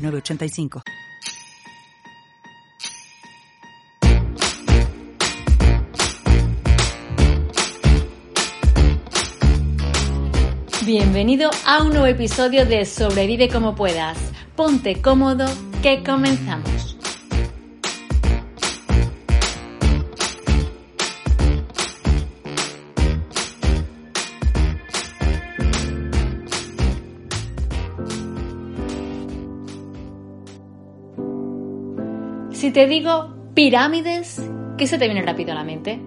985. Bienvenido a un nuevo episodio de Sobrevive como puedas. Ponte cómodo, que comenzamos. Si te digo pirámides, ¿qué se te viene rápido a la mente?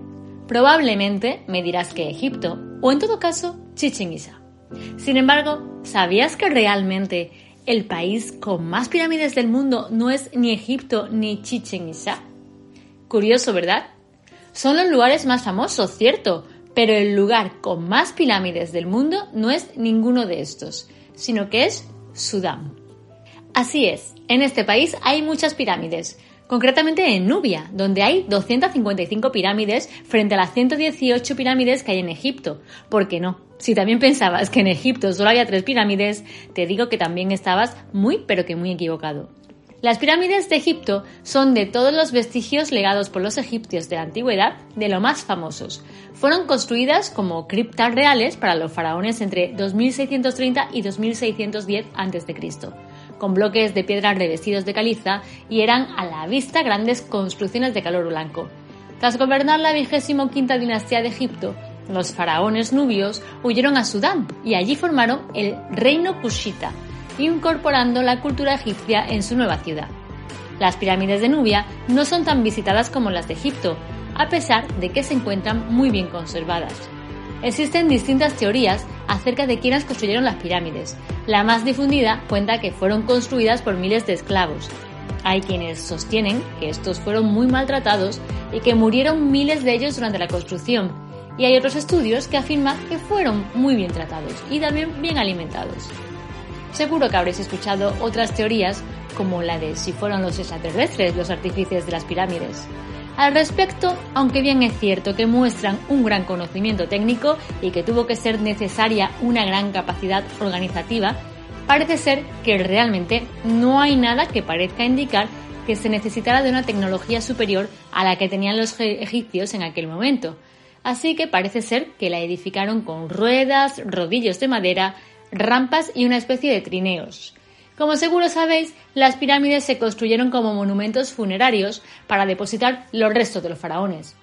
Probablemente me dirás que Egipto, o en todo caso, Chichen Itza. Sin embargo, ¿sabías que realmente el país con más pirámides del mundo no es ni Egipto ni Chichen Itza? Curioso, ¿verdad? Son los lugares más famosos, cierto, pero el lugar con más pirámides del mundo no es ninguno de estos, sino que es Sudán. Así es, en este país hay muchas pirámides, concretamente en Nubia, donde hay 255 pirámides frente a las 118 pirámides que hay en Egipto. ¿Por qué no? Si también pensabas que en Egipto solo había tres pirámides, te digo que también estabas muy pero que muy equivocado. Las pirámides de Egipto son de todos los vestigios legados por los egipcios de la antigüedad de lo más famosos. Fueron construidas como criptas reales para los faraones entre 2630 y 2610 a.C con bloques de piedra revestidos de caliza y eran a la vista grandes construcciones de calor blanco. Tras gobernar la vigésimo quinta dinastía de Egipto, los faraones nubios huyeron a Sudán y allí formaron el reino Kushita, incorporando la cultura egipcia en su nueva ciudad. Las pirámides de Nubia no son tan visitadas como las de Egipto, a pesar de que se encuentran muy bien conservadas. Existen distintas teorías acerca de quiénes construyeron las pirámides. La más difundida cuenta que fueron construidas por miles de esclavos. Hay quienes sostienen que estos fueron muy maltratados y que murieron miles de ellos durante la construcción. Y hay otros estudios que afirman que fueron muy bien tratados y también bien alimentados. Seguro que habréis escuchado otras teorías como la de si fueron los extraterrestres los artífices de las pirámides. Al respecto, aunque bien es cierto que muestran un gran conocimiento técnico y que tuvo que ser necesaria una gran capacidad organizativa, parece ser que realmente no hay nada que parezca indicar que se necesitara de una tecnología superior a la que tenían los egipcios en aquel momento. Así que parece ser que la edificaron con ruedas, rodillos de madera, rampas y una especie de trineos. Como seguro sabéis, las pirámides se construyeron como monumentos funerarios para depositar los restos de los faraones.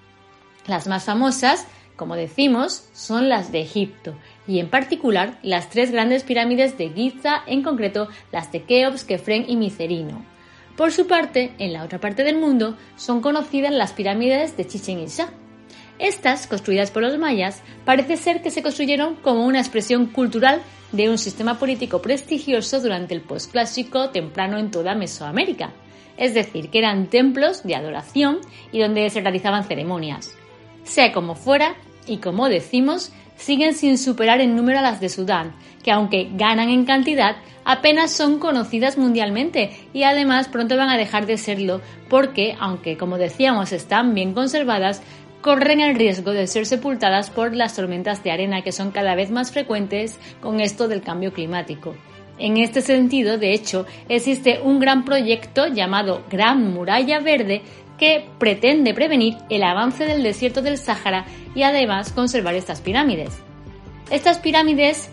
Las más famosas, como decimos, son las de Egipto, y en particular las tres grandes pirámides de Giza, en concreto las de Keops, Kefren y Micerino. Por su parte, en la otra parte del mundo son conocidas las pirámides de Chichen Itza, estas, construidas por los mayas, parece ser que se construyeron como una expresión cultural de un sistema político prestigioso durante el posclásico temprano en toda Mesoamérica, es decir, que eran templos de adoración y donde se realizaban ceremonias. Sea como fuera, y como decimos, siguen sin superar en número a las de Sudán, que aunque ganan en cantidad, apenas son conocidas mundialmente y además pronto van a dejar de serlo porque, aunque como decíamos están bien conservadas, corren el riesgo de ser sepultadas por las tormentas de arena que son cada vez más frecuentes con esto del cambio climático. En este sentido, de hecho, existe un gran proyecto llamado Gran Muralla Verde que pretende prevenir el avance del desierto del Sáhara y además conservar estas pirámides. Estas pirámides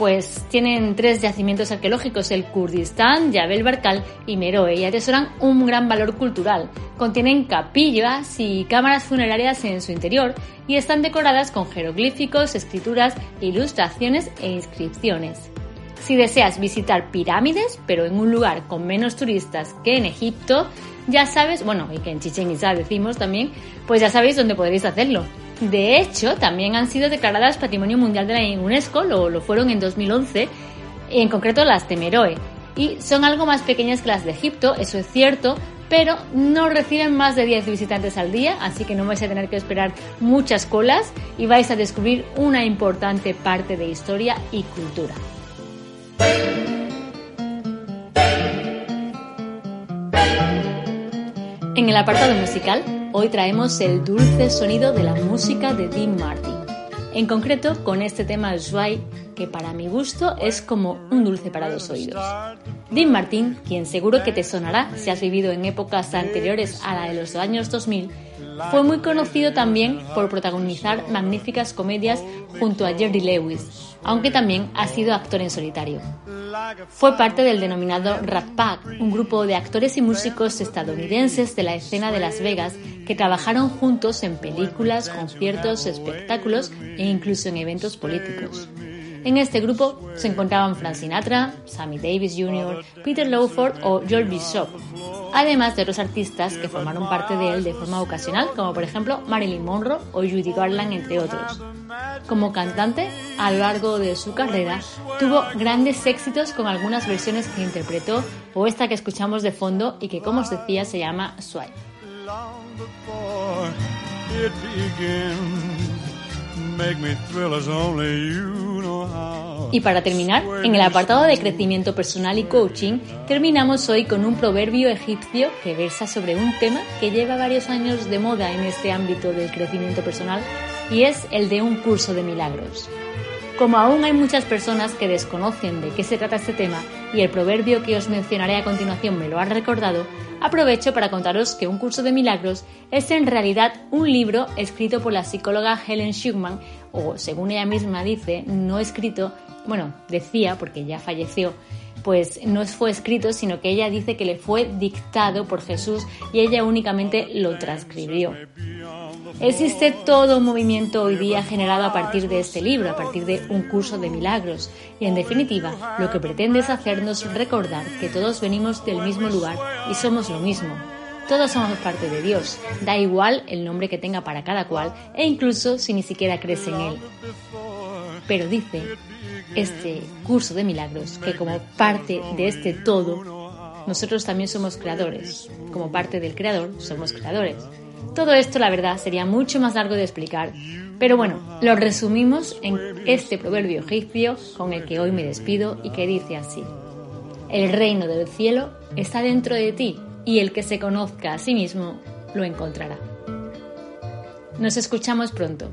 pues tienen tres yacimientos arqueológicos, el Kurdistán, Yabel Barkal y Meroe, y atesoran un gran valor cultural. Contienen capillas y cámaras funerarias en su interior y están decoradas con jeroglíficos, escrituras, ilustraciones e inscripciones. Si deseas visitar pirámides, pero en un lugar con menos turistas que en Egipto, ya sabes, bueno, y que en Chichen Itza decimos también, pues ya sabéis dónde podréis hacerlo. De hecho, también han sido declaradas Patrimonio Mundial de la UNESCO, lo, lo fueron en 2011, en concreto las de Meroe. y son algo más pequeñas que las de Egipto, eso es cierto, pero no reciben más de 10 visitantes al día, así que no vais a tener que esperar muchas colas y vais a descubrir una importante parte de historia y cultura. En el apartado musical, hoy traemos el dulce sonido de la música de Dean Martin. En concreto, con este tema Zwei, que para mi gusto es como un dulce para los oídos. Dean Martin, quien seguro que te sonará si has vivido en épocas anteriores a la de los años 2000, fue muy conocido también por protagonizar magníficas comedias junto a Jerry Lewis, aunque también ha sido actor en solitario. Fue parte del denominado Rat Pack, un grupo de actores y músicos estadounidenses de la escena de Las Vegas que trabajaron juntos en películas, conciertos, espectáculos e incluso en eventos políticos. En este grupo se encontraban Frank Sinatra, Sammy Davis Jr., Peter Lawford o George Bishop, además de otros artistas que formaron parte de él de forma ocasional, como por ejemplo Marilyn Monroe o Judy Garland, entre otros. Como cantante, a lo largo de su carrera, tuvo grandes éxitos con algunas versiones que interpretó o esta que escuchamos de fondo y que, como os decía, se llama Swipe. Y para terminar, en el apartado de crecimiento personal y coaching, terminamos hoy con un proverbio egipcio que versa sobre un tema que lleva varios años de moda en este ámbito del crecimiento personal y es el de un curso de milagros. Como aún hay muchas personas que desconocen de qué se trata este tema y el proverbio que os mencionaré a continuación me lo ha recordado, aprovecho para contaros que Un curso de milagros es en realidad un libro escrito por la psicóloga Helen Schuckman, o según ella misma dice, no escrito, bueno, decía porque ya falleció, pues no fue escrito, sino que ella dice que le fue dictado por Jesús y ella únicamente lo transcribió. Existe todo un movimiento hoy día generado a partir de este libro, a partir de un curso de milagros, y en definitiva lo que pretende es hacernos recordar que todos venimos del mismo lugar y somos lo mismo. Todos somos parte de Dios, da igual el nombre que tenga para cada cual e incluso si ni siquiera crees en Él. Pero dice este curso de milagros que como parte de este todo, nosotros también somos creadores. Como parte del creador, somos creadores. Todo esto, la verdad, sería mucho más largo de explicar, pero bueno, lo resumimos en este proverbio egipcio con el que hoy me despido y que dice así. El reino del cielo está dentro de ti y el que se conozca a sí mismo lo encontrará. Nos escuchamos pronto.